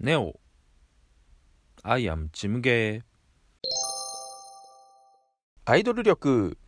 ネオ I am ジムゲーアイドル力。